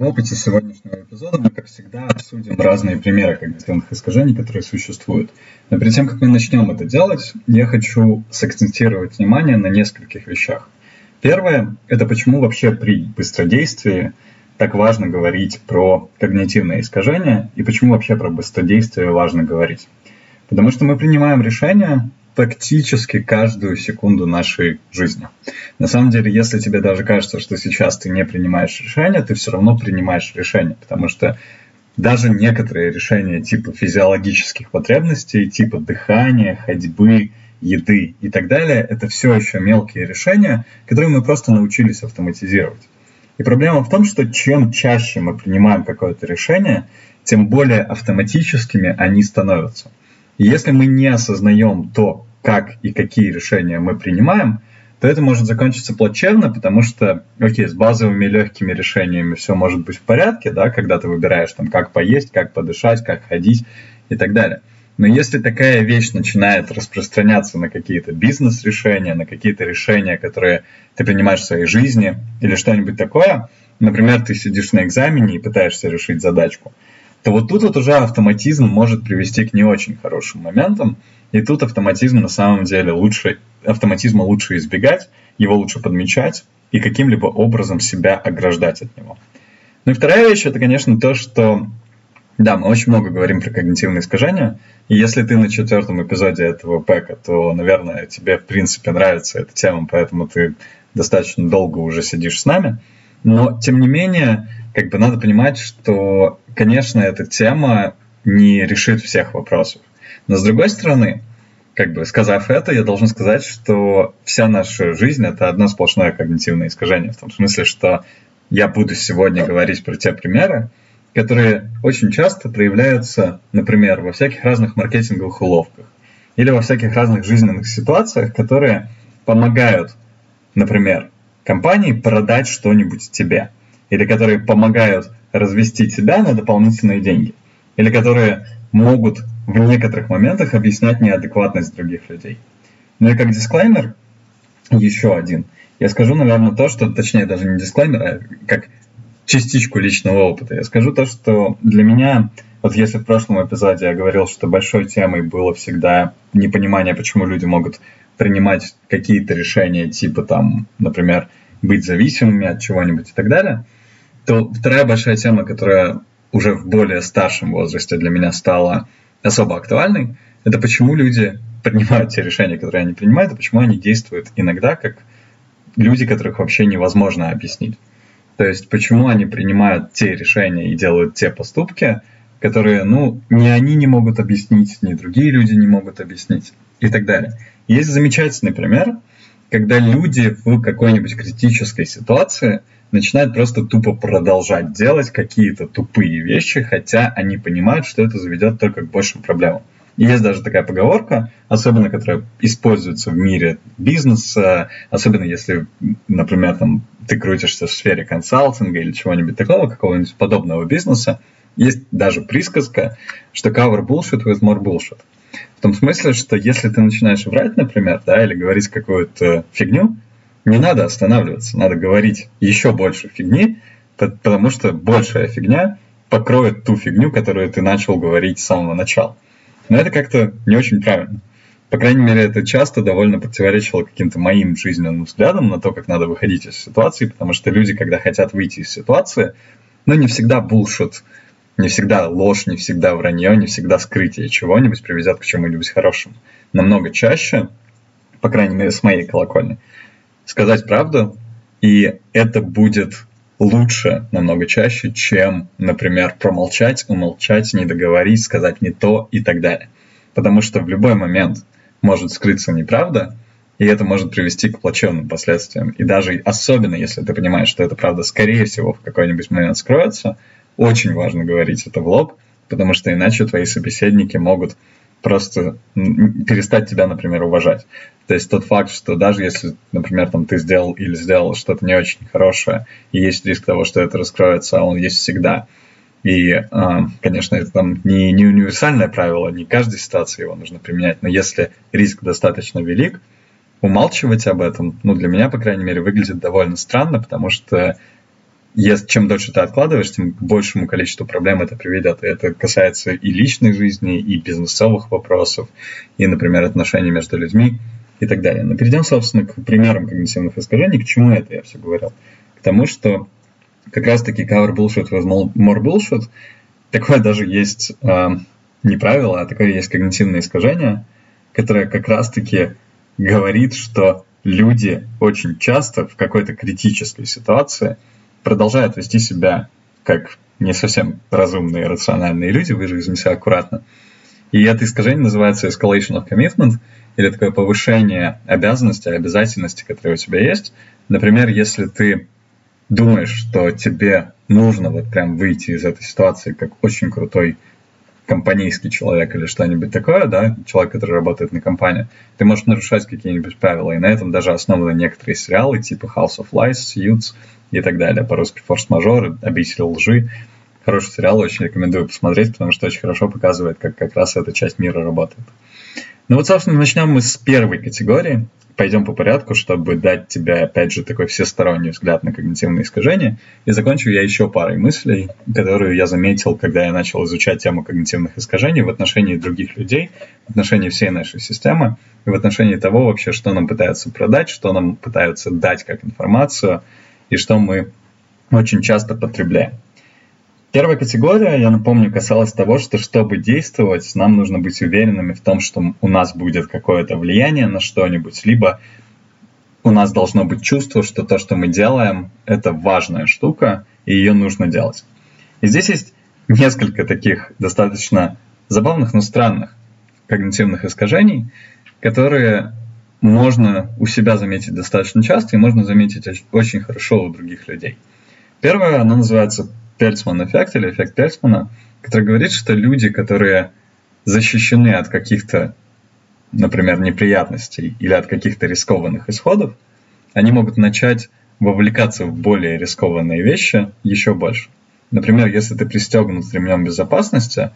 В опыте сегодняшнего эпизода мы, как всегда, обсудим разные примеры когнитивных искажений, которые существуют. Но перед тем, как мы начнем это делать, я хочу сакцентировать внимание на нескольких вещах. Первое – это почему вообще при быстродействии так важно говорить про когнитивные искажения и почему вообще про быстродействие важно говорить. Потому что мы принимаем решения, практически каждую секунду нашей жизни. На самом деле, если тебе даже кажется, что сейчас ты не принимаешь решения, ты все равно принимаешь решения, потому что даже некоторые решения типа физиологических потребностей, типа дыхания, ходьбы, еды и так далее, это все еще мелкие решения, которые мы просто научились автоматизировать. И проблема в том, что чем чаще мы принимаем какое-то решение, тем более автоматическими они становятся. И если мы не осознаем то, как и какие решения мы принимаем, то это может закончиться плачевно, потому что, окей, с базовыми легкими решениями все может быть в порядке, да, когда ты выбираешь там, как поесть, как подышать, как ходить и так далее. Но если такая вещь начинает распространяться на какие-то бизнес-решения, на какие-то решения, которые ты принимаешь в своей жизни или что-нибудь такое, например, ты сидишь на экзамене и пытаешься решить задачку – то вот тут вот уже автоматизм может привести к не очень хорошим моментам, и тут автоматизм на самом деле лучше, автоматизма лучше избегать, его лучше подмечать и каким-либо образом себя ограждать от него. Ну и вторая вещь, это, конечно, то, что, да, мы очень много говорим про когнитивные искажения, и если ты на четвертом эпизоде этого пэка, то, наверное, тебе, в принципе, нравится эта тема, поэтому ты достаточно долго уже сидишь с нами. Но, тем не менее, как бы надо понимать, что, конечно, эта тема не решит всех вопросов. Но с другой стороны, как бы сказав это, я должен сказать, что вся наша жизнь это одно сплошное когнитивное искажение. В том смысле, что я буду сегодня говорить про те примеры, которые очень часто проявляются, например, во всяких разных маркетинговых уловках или во всяких разных жизненных ситуациях, которые помогают, например, компании продать что-нибудь тебе или которые помогают развести тебя на дополнительные деньги, или которые могут в некоторых моментах объяснять неадекватность других людей. Ну и как дисклеймер, еще один. Я скажу, наверное, то, что, точнее, даже не дисклеймер, а как частичку личного опыта. Я скажу то, что для меня, вот если в прошлом эпизоде я говорил, что большой темой было всегда непонимание, почему люди могут принимать какие-то решения, типа там, например, быть зависимыми от чего-нибудь и так далее – то вторая большая тема, которая уже в более старшем возрасте для меня стала особо актуальной, это почему люди принимают те решения, которые они принимают, и почему они действуют иногда как люди, которых вообще невозможно объяснить. То есть почему они принимают те решения и делают те поступки, которые, ну, ни они не могут объяснить, ни другие люди не могут объяснить и так далее. Есть замечательный пример, когда люди в какой-нибудь критической ситуации – начинают просто тупо продолжать делать какие-то тупые вещи, хотя они понимают, что это заведет только к большим проблемам. Есть даже такая поговорка, особенно которая используется в мире бизнеса, особенно если, например, там, ты крутишься в сфере консалтинга или чего-нибудь такого, какого-нибудь подобного бизнеса, есть даже присказка, что cover bullshit with more bullshit. В том смысле, что если ты начинаешь врать, например, да, или говорить какую-то фигню, не надо останавливаться, надо говорить еще больше фигни, потому что большая фигня покроет ту фигню, которую ты начал говорить с самого начала. Но это как-то не очень правильно. По крайней мере, это часто довольно противоречило каким-то моим жизненным взглядам на то, как надо выходить из ситуации, потому что люди, когда хотят выйти из ситуации, ну, не всегда булшит, не всегда ложь, не всегда вранье, не всегда скрытие чего-нибудь приведет к чему-нибудь хорошему. Намного чаще, по крайней мере, с моей колокольни, сказать правду, и это будет лучше намного чаще, чем, например, промолчать, умолчать, не договорить, сказать не то и так далее. Потому что в любой момент может скрыться неправда, и это может привести к плачевным последствиям. И даже особенно, если ты понимаешь, что это правда, скорее всего, в какой-нибудь момент скроется, очень важно говорить это в лоб, потому что иначе твои собеседники могут просто перестать тебя, например, уважать. То есть тот факт, что даже если, например, там ты сделал или сделал что-то не очень хорошее, и есть риск того, что это раскроется, а он есть всегда. И, а, конечно, это там не, не универсальное правило, не каждой ситуации его нужно применять, но если риск достаточно велик, умалчивать об этом, ну, для меня, по крайней мере, выглядит довольно странно, потому что чем дольше ты откладываешь, тем большему количеству проблем это приведет. И это касается и личной жизни, и бизнесовых вопросов, и, например, отношений между людьми и так далее. Но перейдем, собственно, к примерам когнитивных искажений. К чему это я все говорил? К тому, что как раз-таки cover bullshit with more bullshit, такое даже есть э, не правило, а такое есть когнитивное искажение, которое как раз-таки говорит, что люди очень часто в какой-то критической ситуации продолжают вести себя как не совсем разумные, рациональные люди, выразимся аккуратно. И это искажение называется escalation of commitment, или такое повышение обязанности, обязательности, которые у тебя есть. Например, если ты думаешь, что тебе нужно вот прям выйти из этой ситуации как очень крутой компанейский человек или что-нибудь такое, да, человек, который работает на компании, ты можешь нарушать какие-нибудь правила. И на этом даже основаны некоторые сериалы, типа House of Lies, Suits и так далее. По-русски форс-мажор, обитель лжи. Хороший сериал, очень рекомендую посмотреть, потому что очень хорошо показывает, как как раз эта часть мира работает. Ну вот, собственно, начнем мы с первой категории пойдем по порядку, чтобы дать тебе, опять же, такой всесторонний взгляд на когнитивные искажения. И закончу я еще парой мыслей, которые я заметил, когда я начал изучать тему когнитивных искажений в отношении других людей, в отношении всей нашей системы, и в отношении того вообще, что нам пытаются продать, что нам пытаются дать как информацию, и что мы очень часто потребляем. Первая категория, я напомню, касалась того, что чтобы действовать, нам нужно быть уверенными в том, что у нас будет какое-то влияние на что-нибудь, либо у нас должно быть чувство, что то, что мы делаем, это важная штука, и ее нужно делать. И здесь есть несколько таких достаточно забавных, но странных когнитивных искажений, которые можно у себя заметить достаточно часто и можно заметить очень хорошо у других людей. Первое, оно называется Пельцман эффект или эффект Пельцмана, который говорит, что люди, которые защищены от каких-то, например, неприятностей или от каких-то рискованных исходов, они могут начать вовлекаться в более рискованные вещи еще больше. Например, если ты пристегнут ремнем безопасности,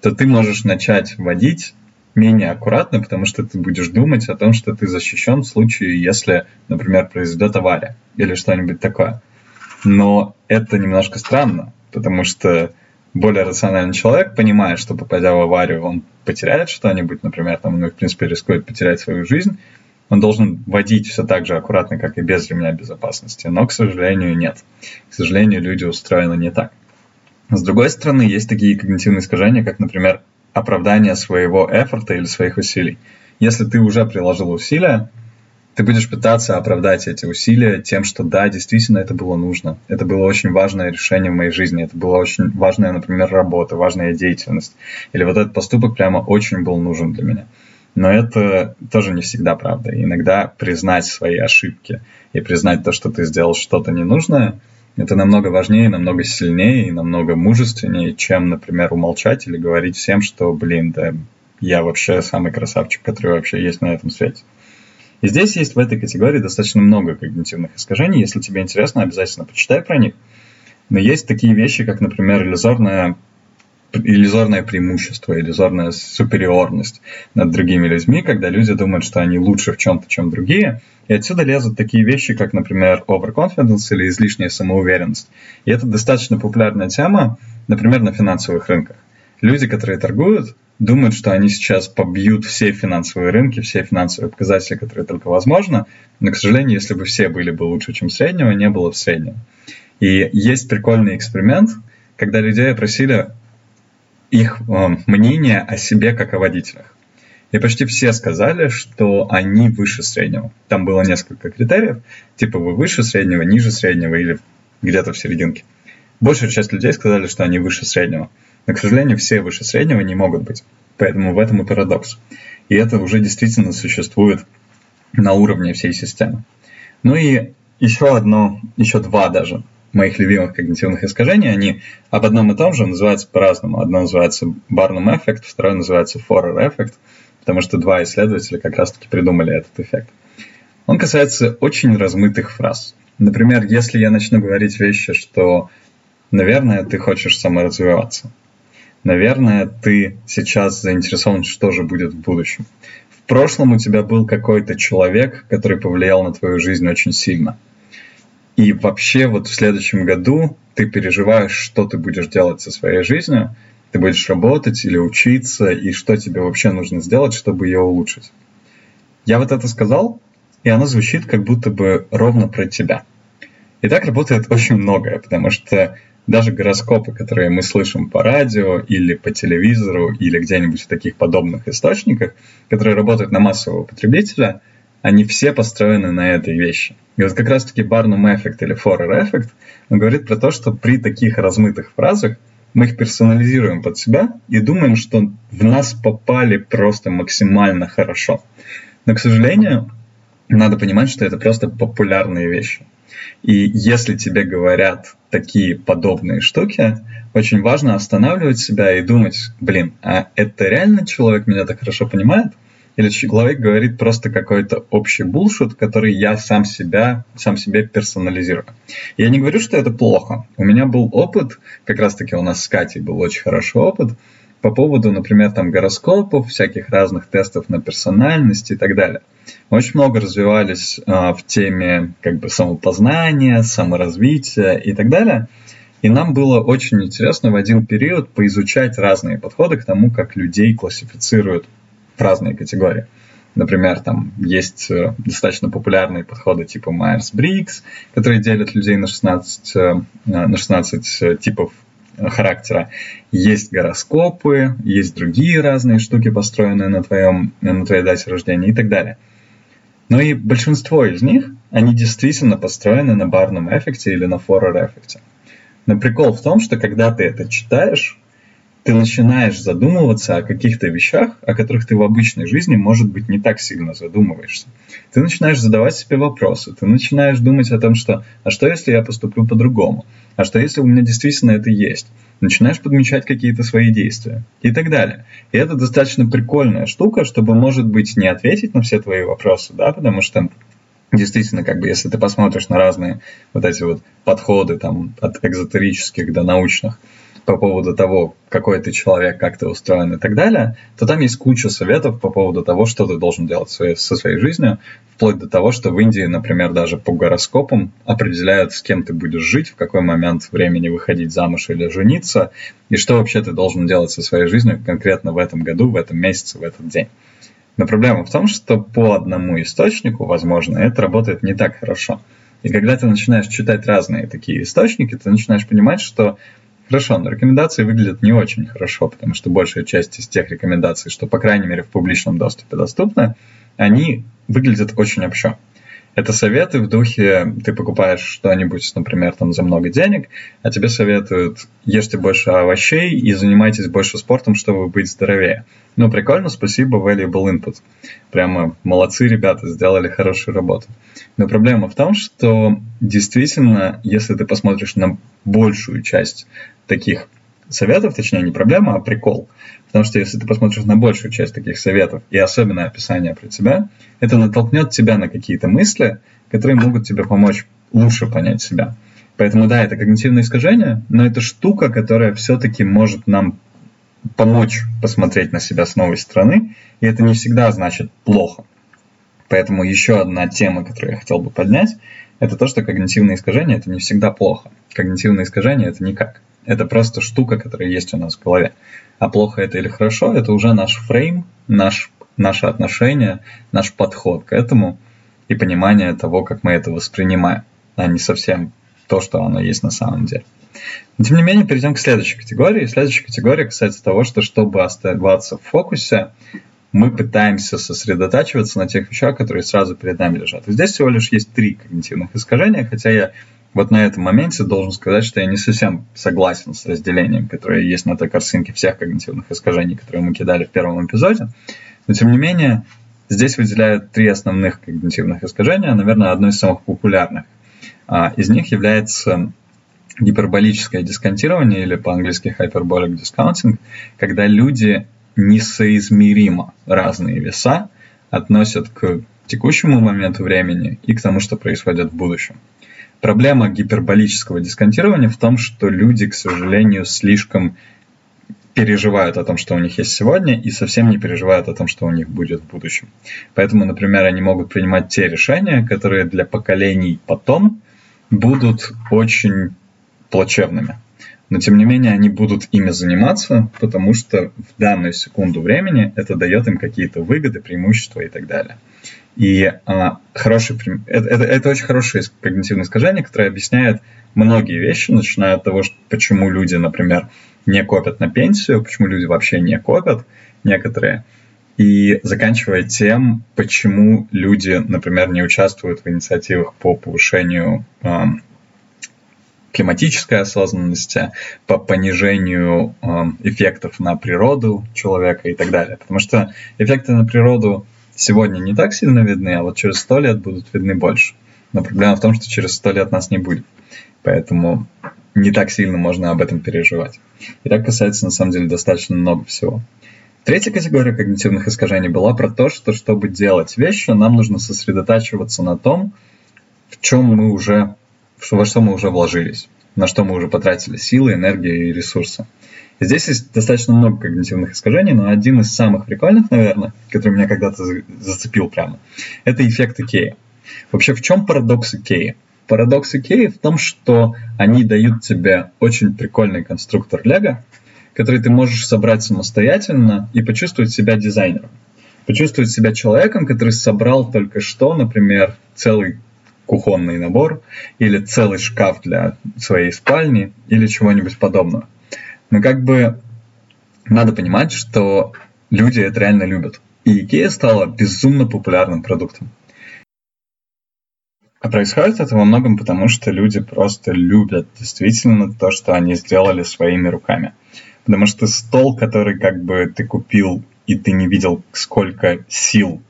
то ты можешь начать водить менее аккуратно, потому что ты будешь думать о том, что ты защищен в случае, если, например, произойдет авария или что-нибудь такое. Но это немножко странно, потому что более рациональный человек понимает, что попадя в аварию, он потеряет что-нибудь, например, там, ну, в принципе, рискует потерять свою жизнь, он должен водить все так же аккуратно, как и без ремня безопасности. Но, к сожалению, нет. К сожалению, люди устроены не так. С другой стороны, есть такие когнитивные искажения, как, например, оправдание своего эфорта или своих усилий. Если ты уже приложил усилия, ты будешь пытаться оправдать эти усилия тем, что да, действительно это было нужно. Это было очень важное решение в моей жизни. Это была очень важная, например, работа, важная деятельность. Или вот этот поступок прямо очень был нужен для меня. Но это тоже не всегда правда. Иногда признать свои ошибки и признать то, что ты сделал что-то ненужное, это намного важнее, намного сильнее и намного мужественнее, чем, например, умолчать или говорить всем, что, блин, да я вообще самый красавчик, который вообще есть на этом свете. И здесь есть в этой категории достаточно много когнитивных искажений. Если тебе интересно, обязательно почитай про них. Но есть такие вещи, как, например, иллюзорное, иллюзорное преимущество, иллюзорная супериорность над другими людьми, когда люди думают, что они лучше в чем-то, чем другие. И отсюда лезут такие вещи, как, например, overconfidence или излишняя самоуверенность. И это достаточно популярная тема, например, на финансовых рынках. Люди, которые торгуют, думают, что они сейчас побьют все финансовые рынки, все финансовые показатели, которые только возможно. Но, к сожалению, если бы все были бы лучше, чем среднего, не было бы среднего. И есть прикольный эксперимент, когда людей опросили их э, мнение о себе как о водителях. И почти все сказали, что они выше среднего. Там было несколько критериев, типа вы выше среднего, ниже среднего или где-то в серединке. Большая часть людей сказали, что они выше среднего. Но, к сожалению, все выше среднего не могут быть. Поэтому в этом и парадокс. И это уже действительно существует на уровне всей системы. Ну и еще одно, еще два даже моих любимых когнитивных искажений, они об одном и том же называются по-разному. Одно называется Барнум эффект, второе называется Форер эффект, потому что два исследователя как раз-таки придумали этот эффект. Он касается очень размытых фраз. Например, если я начну говорить вещи, что, наверное, ты хочешь саморазвиваться – Наверное, ты сейчас заинтересован, что же будет в будущем. В прошлом у тебя был какой-то человек, который повлиял на твою жизнь очень сильно. И вообще вот в следующем году ты переживаешь, что ты будешь делать со своей жизнью, ты будешь работать или учиться, и что тебе вообще нужно сделать, чтобы ее улучшить. Я вот это сказал, и оно звучит как будто бы ровно про тебя. И так работает очень многое, потому что даже гороскопы, которые мы слышим по радио или по телевизору или где-нибудь в таких подобных источниках, которые работают на массового потребителя, они все построены на этой вещи. И вот как раз-таки Барнум эффект или Форер эффект, говорит про то, что при таких размытых фразах мы их персонализируем под себя и думаем, что в нас попали просто максимально хорошо. Но, к сожалению, надо понимать, что это просто популярные вещи. И если тебе говорят такие подобные штуки, очень важно останавливать себя и думать, блин, а это реально человек меня так хорошо понимает? Или человек говорит просто какой-то общий булшут, который я сам себя, сам себе персонализирую. Я не говорю, что это плохо. У меня был опыт, как раз-таки у нас с Катей был очень хороший опыт, по поводу, например, там гороскопов, всяких разных тестов на персональность и так далее. Мы очень много развивались э, в теме как бы самопознания, саморазвития и так далее. И нам было очень интересно в один период поизучать разные подходы к тому, как людей классифицируют в разные категории. Например, там есть э, достаточно популярные подходы типа Myers-Briggs, которые делят людей на 16, э, на 16 типов характера. Есть гороскопы, есть другие разные штуки, построенные на, твоем, на твоей дате рождения и так далее. Но и большинство из них, они действительно построены на барном эффекте или на форер эффекте. Но прикол в том, что когда ты это читаешь, ты начинаешь задумываться о каких-то вещах, о которых ты в обычной жизни, может быть, не так сильно задумываешься. Ты начинаешь задавать себе вопросы, ты начинаешь думать о том, что «а что, если я поступлю по-другому? А что, если у меня действительно это есть?» Начинаешь подмечать какие-то свои действия и так далее. И это достаточно прикольная штука, чтобы, может быть, не ответить на все твои вопросы, да, потому что действительно, как бы, если ты посмотришь на разные вот эти вот подходы, там, от экзотерических до научных, по поводу того, какой ты человек, как ты устроен и так далее, то там есть куча советов по поводу того, что ты должен делать со своей жизнью, вплоть до того, что в Индии, например, даже по гороскопам определяют, с кем ты будешь жить, в какой момент времени выходить замуж или жениться, и что вообще ты должен делать со своей жизнью конкретно в этом году, в этом месяце, в этот день. Но проблема в том, что по одному источнику, возможно, это работает не так хорошо. И когда ты начинаешь читать разные такие источники, ты начинаешь понимать, что Хорошо, но рекомендации выглядят не очень хорошо, потому что большая часть из тех рекомендаций, что, по крайней мере, в публичном доступе доступны, они выглядят очень общо. Это советы в духе, ты покупаешь что-нибудь, например, там за много денег, а тебе советуют, ешьте больше овощей и занимайтесь больше спортом, чтобы быть здоровее. Ну, прикольно, спасибо, valuable input. Прямо молодцы ребята, сделали хорошую работу. Но проблема в том, что действительно, если ты посмотришь на большую часть таких советов, точнее не проблема, а прикол. Потому что если ты посмотришь на большую часть таких советов и особенно описание про тебя, это натолкнет тебя на какие-то мысли, которые могут тебе помочь лучше понять себя. Поэтому да, это когнитивное искажение, но это штука, которая все-таки может нам помочь посмотреть на себя с новой стороны, и это не всегда значит плохо. Поэтому еще одна тема, которую я хотел бы поднять, это то, что когнитивное искажение это не всегда плохо. Когнитивное искажение это никак. Это просто штука, которая есть у нас в голове. А плохо это или хорошо, это уже наш фрейм, наш, наше отношение, наш подход к этому и понимание того, как мы это воспринимаем, а не совсем то, что оно есть на самом деле. Но, тем не менее, перейдем к следующей категории. Следующая категория касается того, что чтобы оставаться в фокусе, мы пытаемся сосредотачиваться на тех вещах, которые сразу перед нами лежат. И здесь всего лишь есть три когнитивных искажения, хотя я вот на этом моменте должен сказать, что я не совсем согласен с разделением, которое есть на той картинке всех когнитивных искажений, которые мы кидали в первом эпизоде. Но тем не менее, здесь выделяют три основных когнитивных искажения, наверное, одно из самых популярных. А, из них является гиперболическое дисконтирование или по-английски hyperbolic discounting, когда люди несоизмеримо разные веса относят к текущему моменту времени и к тому, что происходит в будущем. Проблема гиперболического дисконтирования в том, что люди, к сожалению, слишком переживают о том, что у них есть сегодня, и совсем не переживают о том, что у них будет в будущем. Поэтому, например, они могут принимать те решения, которые для поколений потом будут очень плачевными. Но тем не менее они будут ими заниматься, потому что в данную секунду времени это дает им какие-то выгоды, преимущества и так далее. И а, хороший, это, это, это очень хорошее когнитивное искажение, которое объясняет многие вещи, начиная от того, что, почему люди, например, не копят на пенсию, почему люди вообще не копят, некоторые, и заканчивая тем, почему люди, например, не участвуют в инициативах по повышению э, климатической осознанности, по понижению э, эффектов на природу человека и так далее. Потому что эффекты на природу сегодня не так сильно видны, а вот через сто лет будут видны больше. Но проблема в том, что через сто лет нас не будет. Поэтому не так сильно можно об этом переживать. И так касается, на самом деле, достаточно много всего. Третья категория когнитивных искажений была про то, что чтобы делать вещи, нам нужно сосредотачиваться на том, в чем мы уже, во что мы уже вложились, на что мы уже потратили силы, энергию и ресурсы. Здесь есть достаточно много когнитивных искажений, но один из самых прикольных, наверное, который меня когда-то зацепил прямо, это эффект Икеи. Вообще, в чем парадокс Икеи? Парадокс Икеи в том, что они дают тебе очень прикольный конструктор Лего, который ты можешь собрать самостоятельно и почувствовать себя дизайнером. Почувствовать себя человеком, который собрал только что, например, целый кухонный набор или целый шкаф для своей спальни или чего-нибудь подобного. Но как бы надо понимать, что люди это реально любят. И Ikea стала безумно популярным продуктом. А происходит это во многом потому, что люди просто любят действительно то, что они сделали своими руками. Потому что стол, который как бы ты купил, и ты не видел, сколько сил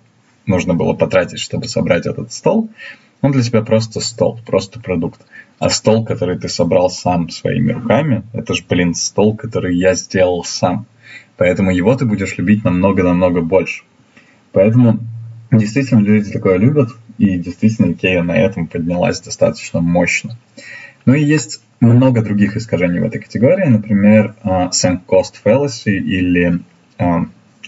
нужно было потратить, чтобы собрать этот стол, он для тебя просто стол, просто продукт. А стол, который ты собрал сам своими руками, это же, блин, стол, который я сделал сам. Поэтому его ты будешь любить намного-намного больше. Поэтому действительно люди такое любят, и действительно Икея на этом поднялась достаточно мощно. Ну и есть много других искажений в этой категории, например, uh, sunk cost fallacy или uh,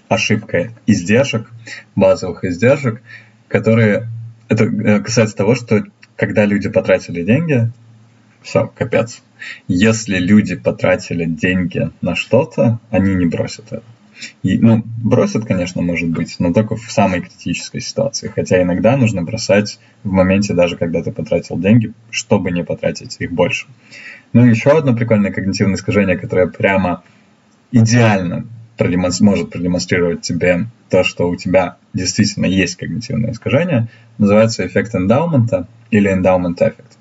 ошибка издержек, базовых издержек, которые это э, касается того, что когда люди потратили деньги, все, капец. Если люди потратили деньги на что-то, они не бросят это. И, ну, бросят, конечно, может быть, но только в самой критической ситуации. Хотя иногда нужно бросать в моменте, даже когда ты потратил деньги, чтобы не потратить их больше. Ну и еще одно прикольное когнитивное искажение, которое прямо идеально продемонстр... может продемонстрировать тебе то, что у тебя действительно есть когнитивное искажение, называется эффект эндаумента или эндаумент эффект.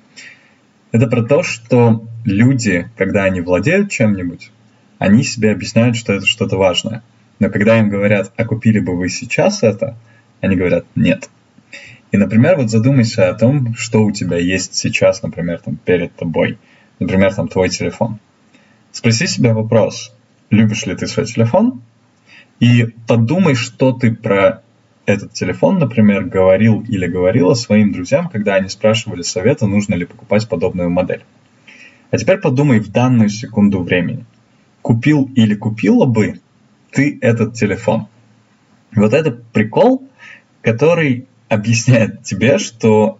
Это про то, что люди, когда они владеют чем-нибудь, они себе объясняют, что это что-то важное. Но когда им говорят, а купили бы вы сейчас это, они говорят нет. И, например, вот задумайся о том, что у тебя есть сейчас, например, там, перед тобой. Например, там твой телефон. Спроси себя вопрос, любишь ли ты свой телефон, и подумай, что ты про этот телефон, например, говорил или говорила своим друзьям, когда они спрашивали совета, нужно ли покупать подобную модель. А теперь подумай в данную секунду времени купил или купила бы ты этот телефон. Вот это прикол, который объясняет тебе, что,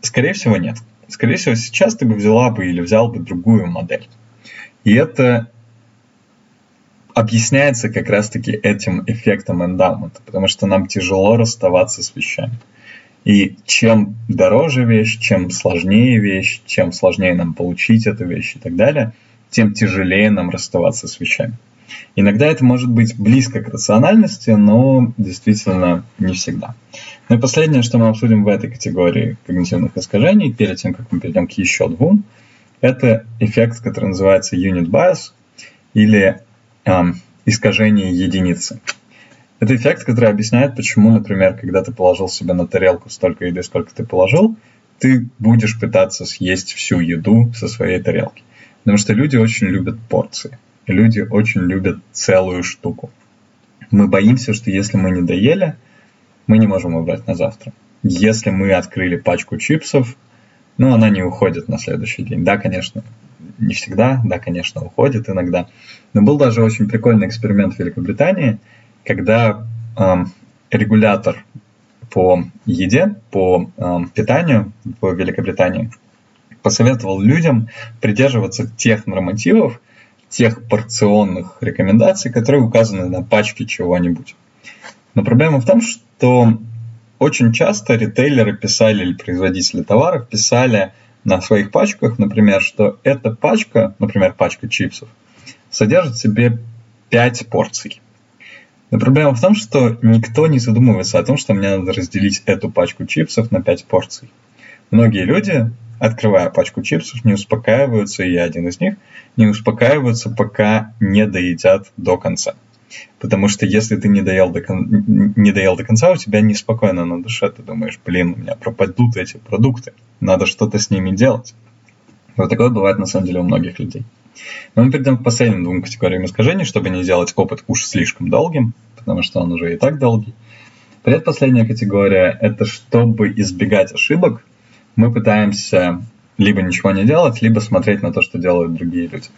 скорее всего, нет. Скорее всего, сейчас ты бы взяла бы или взял бы другую модель. И это объясняется как раз-таки этим эффектом эндаумента, потому что нам тяжело расставаться с вещами. И чем дороже вещь, чем сложнее вещь, чем сложнее нам получить эту вещь и так далее – тем тяжелее нам расставаться с вещами. Иногда это может быть близко к рациональности, но действительно не всегда. Ну и последнее, что мы обсудим в этой категории когнитивных искажений, перед тем, как мы перейдем к еще двум, это эффект, который называется unit bias или искажение единицы. Это эффект, который объясняет, почему, например, когда ты положил себе на тарелку столько еды, сколько ты положил, ты будешь пытаться съесть всю еду со своей тарелки. Потому что люди очень любят порции. Люди очень любят целую штуку. Мы боимся, что если мы не доели, мы не можем убрать на завтра. Если мы открыли пачку чипсов, ну, она не уходит на следующий день. Да, конечно, не всегда, да, конечно, уходит иногда. Но был даже очень прикольный эксперимент в Великобритании, когда эм, регулятор по еде, по эм, питанию в Великобритании посоветовал людям придерживаться тех нормативов, тех порционных рекомендаций, которые указаны на пачке чего-нибудь. Но проблема в том, что очень часто ритейлеры писали или производители товаров писали на своих пачках, например, что эта пачка, например, пачка чипсов, содержит в себе 5 порций. Но проблема в том, что никто не задумывается о том, что мне надо разделить эту пачку чипсов на 5 порций. Многие люди, открывая пачку чипсов, не успокаиваются, и я один из них, не успокаиваются, пока не доедят до конца. Потому что если ты не доел до, кон... не доел до конца, у тебя неспокойно на душе. Ты думаешь, блин, у меня пропадут эти продукты. Надо что-то с ними делать. Вот такое бывает на самом деле у многих людей. Но мы перейдем к последним двум категориям искажений, чтобы не делать опыт уж слишком долгим, потому что он уже и так долгий. Предпоследняя категория – это чтобы избегать ошибок, мы пытаемся либо ничего не делать, либо смотреть на то, что делают другие люди.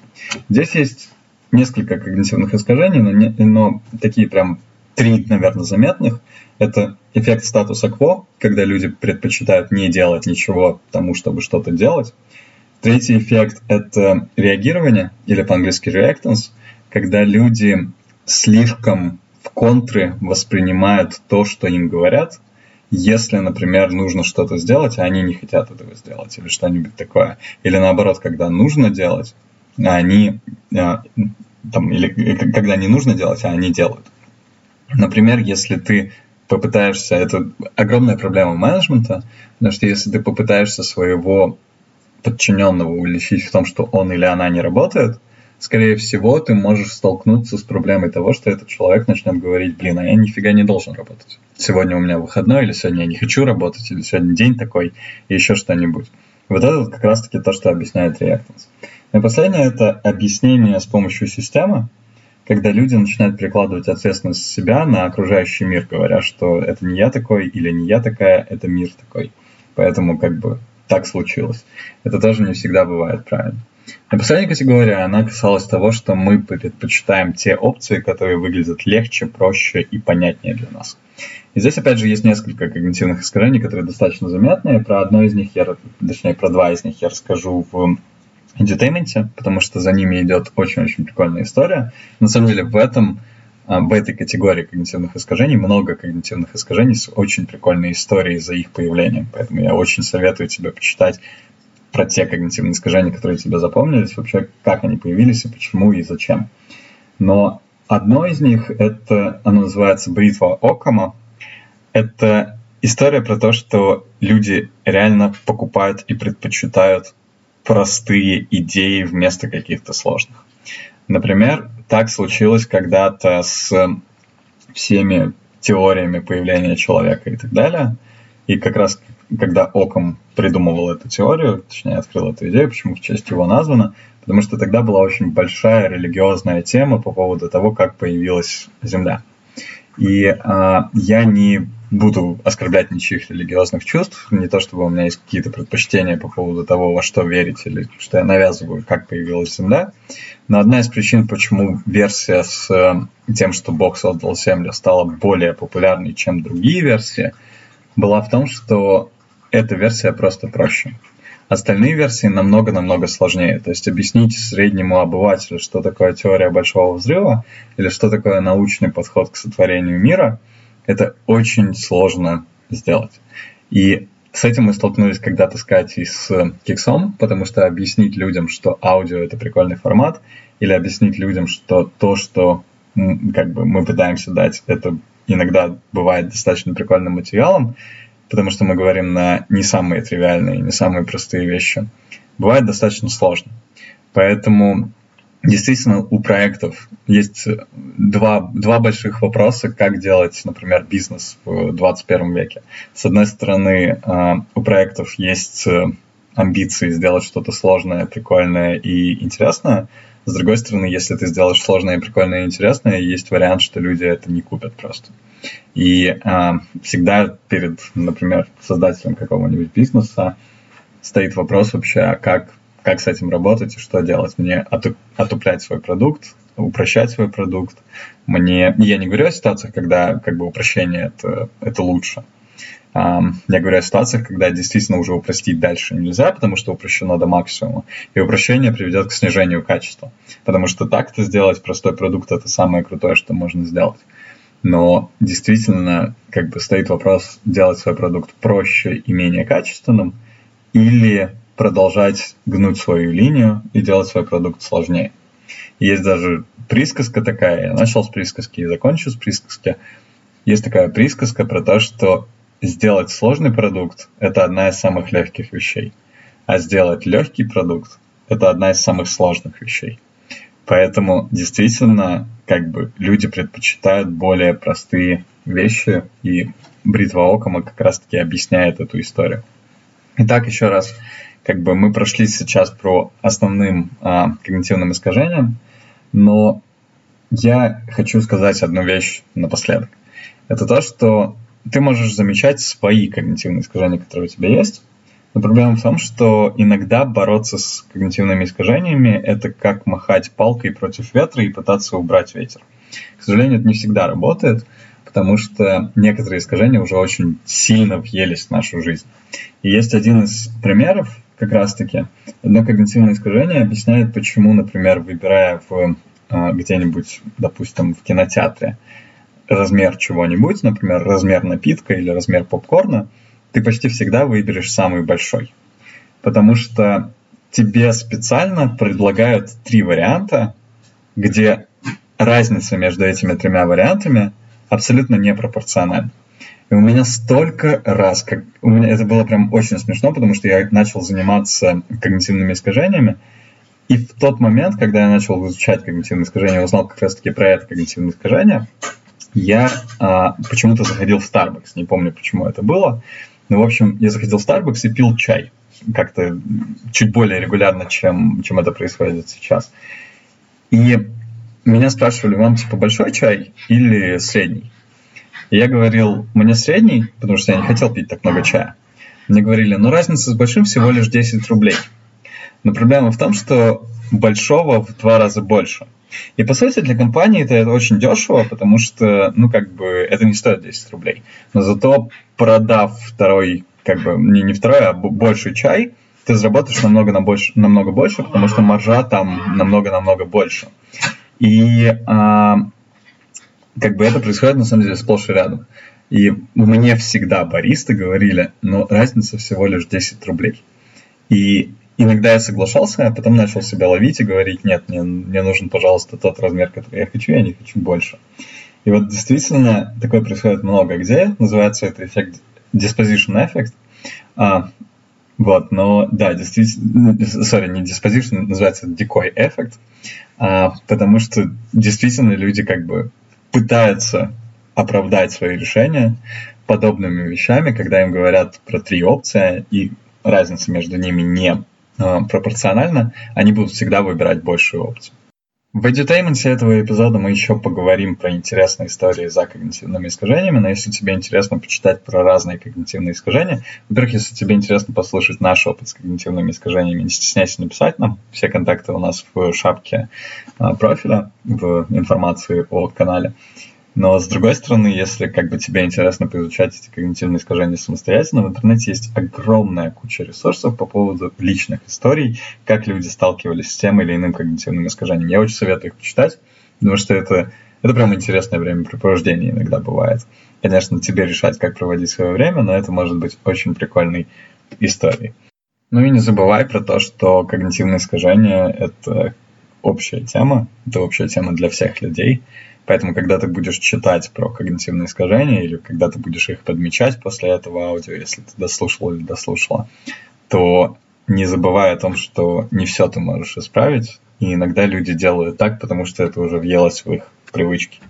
Здесь есть несколько когнитивных искажений, но, не, но такие прям три, наверное, заметных. Это эффект статуса кво, когда люди предпочитают не делать ничего тому, чтобы что-то делать. Третий эффект — это реагирование, или по-английски reactance, когда люди слишком в контры воспринимают то, что им говорят, если, например, нужно что-то сделать, а они не хотят этого сделать, или что-нибудь такое. Или наоборот, когда нужно делать, они а, там, или когда не нужно делать, а они делают. Например, если ты попытаешься, это огромная проблема менеджмента, потому что если ты попытаешься своего подчиненного уличить в том, что он или она не работает, скорее всего, ты можешь столкнуться с проблемой того, что этот человек начнет говорить, блин, а я нифига не должен работать. Сегодня у меня выходной, или сегодня я не хочу работать, или сегодня день такой, и еще что-нибудь. Вот это как раз-таки то, что объясняет реактанс. И последнее – это объяснение с помощью системы, когда люди начинают перекладывать ответственность себя на окружающий мир, говоря, что это не я такой или не я такая, это мир такой. Поэтому как бы так случилось. Это тоже не всегда бывает правильно. И последняя категория, она касалась того, что мы предпочитаем те опции, которые выглядят легче, проще и понятнее для нас. И здесь, опять же, есть несколько когнитивных искажений, которые достаточно заметные. Про одно из них, я, точнее, про два из них я расскажу в edutainment, потому что за ними идет очень-очень прикольная история. На самом деле, в этом а, в этой категории когнитивных искажений много когнитивных искажений с очень прикольной историей за их появлением. Поэтому я очень советую тебе почитать про те когнитивные искажения, которые тебе запомнились, вообще как они появились и почему и зачем. Но одно из них, это, оно называется бритва Окама. Это история про то, что люди реально покупают и предпочитают простые идеи вместо каких-то сложных. Например, так случилось когда-то с всеми теориями появления человека и так далее. И как раз когда Оком придумывал эту теорию, точнее открыл эту идею, почему в честь его названо, потому что тогда была очень большая религиозная тема по поводу того, как появилась Земля. И а, я не буду оскорблять ничьих религиозных чувств, не то чтобы у меня есть какие-то предпочтения по поводу того, во что верить, или что я навязываю, как появилась Земля. Но одна из причин, почему версия с э, тем, что Бог создал Землю, стала более популярной, чем другие версии, была в том, что эта версия просто проще. Остальные версии намного-намного сложнее. То есть объяснить среднему обывателю, что такое теория большого взрыва или что такое научный подход к сотворению мира – это очень сложно сделать. И с этим мы столкнулись когда-то с Катей с Киксом, потому что объяснить людям, что аудио — это прикольный формат, или объяснить людям, что то, что как бы мы пытаемся дать, это иногда бывает достаточно прикольным материалом, потому что мы говорим на не самые тривиальные, не самые простые вещи, бывает достаточно сложно. Поэтому Действительно, у проектов есть два, два больших вопроса, как делать, например, бизнес в 21 веке. С одной стороны, а, у проектов есть э, амбиции сделать что-то сложное, прикольное и интересное. С другой стороны, если ты сделаешь сложное, прикольное и интересное, есть вариант, что люди это не купят просто. И всегда перед, например, создателем какого-нибудь бизнеса стоит вопрос вообще, а как как с этим работать и что делать. Мне отуплять свой продукт, упрощать свой продукт. Мне, я не говорю о ситуациях, когда как бы упрощение это, это лучше. я говорю о ситуациях, когда действительно уже упростить дальше нельзя, потому что упрощено до максимума. И упрощение приведет к снижению качества. Потому что так-то сделать простой продукт – это самое крутое, что можно сделать. Но действительно, как бы стоит вопрос, делать свой продукт проще и менее качественным, или продолжать гнуть свою линию и делать свой продукт сложнее. Есть даже присказка такая, я начал с присказки и закончу с присказки. Есть такая присказка про то, что сделать сложный продукт – это одна из самых легких вещей, а сделать легкий продукт – это одна из самых сложных вещей. Поэтому действительно, как бы люди предпочитают более простые вещи, и бритва Окома как раз-таки объясняет эту историю. Итак, еще раз, как бы мы прошли сейчас про основным а, когнитивным искажениям, но я хочу сказать одну вещь напоследок. Это то, что ты можешь замечать свои когнитивные искажения, которые у тебя есть, но проблема в том, что иногда бороться с когнитивными искажениями – это как махать палкой против ветра и пытаться убрать ветер. К сожалению, это не всегда работает, потому что некоторые искажения уже очень сильно въелись в нашу жизнь. И есть один из примеров, как раз-таки, одно когнитивное искажение объясняет, почему, например, выбирая в а, где-нибудь, допустим, в кинотеатре размер чего-нибудь, например, размер напитка или размер попкорна – ты почти всегда выберешь самый большой. Потому что тебе специально предлагают три варианта, где разница между этими тремя вариантами абсолютно непропорциональна. И у меня столько раз, как у меня это было прям очень смешно, потому что я начал заниматься когнитивными искажениями, и в тот момент, когда я начал изучать когнитивные искажения, узнал как раз-таки про это когнитивное искажение, я а, почему-то заходил в Starbucks, не помню, почему это было, ну, в общем, я заходил в Starbucks и пил чай. Как-то чуть более регулярно, чем, чем это происходит сейчас. И меня спрашивали, вам типа большой чай или средний? Я говорил, мне средний, потому что я не хотел пить так много чая. Мне говорили, ну разница с большим всего лишь 10 рублей. Но проблема в том, что большого в два раза больше. И по сути для компании это, это очень дешево, потому что, ну, как бы, это не стоит 10 рублей. Но зато продав второй, как бы, не, не второй, а больший чай, ты заработаешь намного, намного больше, потому что маржа там намного-намного больше. И а, как бы это происходит на самом деле сплошь и рядом. И мне всегда баристы говорили, но разница всего лишь 10 рублей. И иногда я соглашался, а потом начал себя ловить и говорить, нет, мне, мне нужен, пожалуйста, тот размер, который я хочу, я не хочу больше. И вот действительно такое происходит много где. Называется это эффект disposition effect. А, вот, но да, действительно, sorry, не disposition, называется decoy effect, а, потому что действительно люди как бы пытаются оправдать свои решения подобными вещами, когда им говорят про три опции, и разница между ними не а, пропорционально, они будут всегда выбирать большую опцию. В эдютейменте этого эпизода мы еще поговорим про интересные истории за когнитивными искажениями, но если тебе интересно почитать про разные когнитивные искажения, во-первых, если тебе интересно послушать наш опыт с когнитивными искажениями, не стесняйся написать нам. Все контакты у нас в шапке а, профиля, в информации о канале. Но с другой стороны, если как бы тебе интересно поизучать эти когнитивные искажения самостоятельно, в интернете есть огромная куча ресурсов по поводу личных историй, как люди сталкивались с тем или иным когнитивным искажением. Я очень советую их почитать, потому что это, это прям интересное времяпрепровождение иногда бывает. Конечно, тебе решать, как проводить свое время, но это может быть очень прикольной историей. Ну и не забывай про то, что когнитивные искажения — это общая тема, это общая тема для всех людей — Поэтому, когда ты будешь читать про когнитивные искажения или когда ты будешь их подмечать после этого аудио, если ты дослушал или дослушала, то не забывай о том, что не все ты можешь исправить. И иногда люди делают так, потому что это уже въелось в их привычки.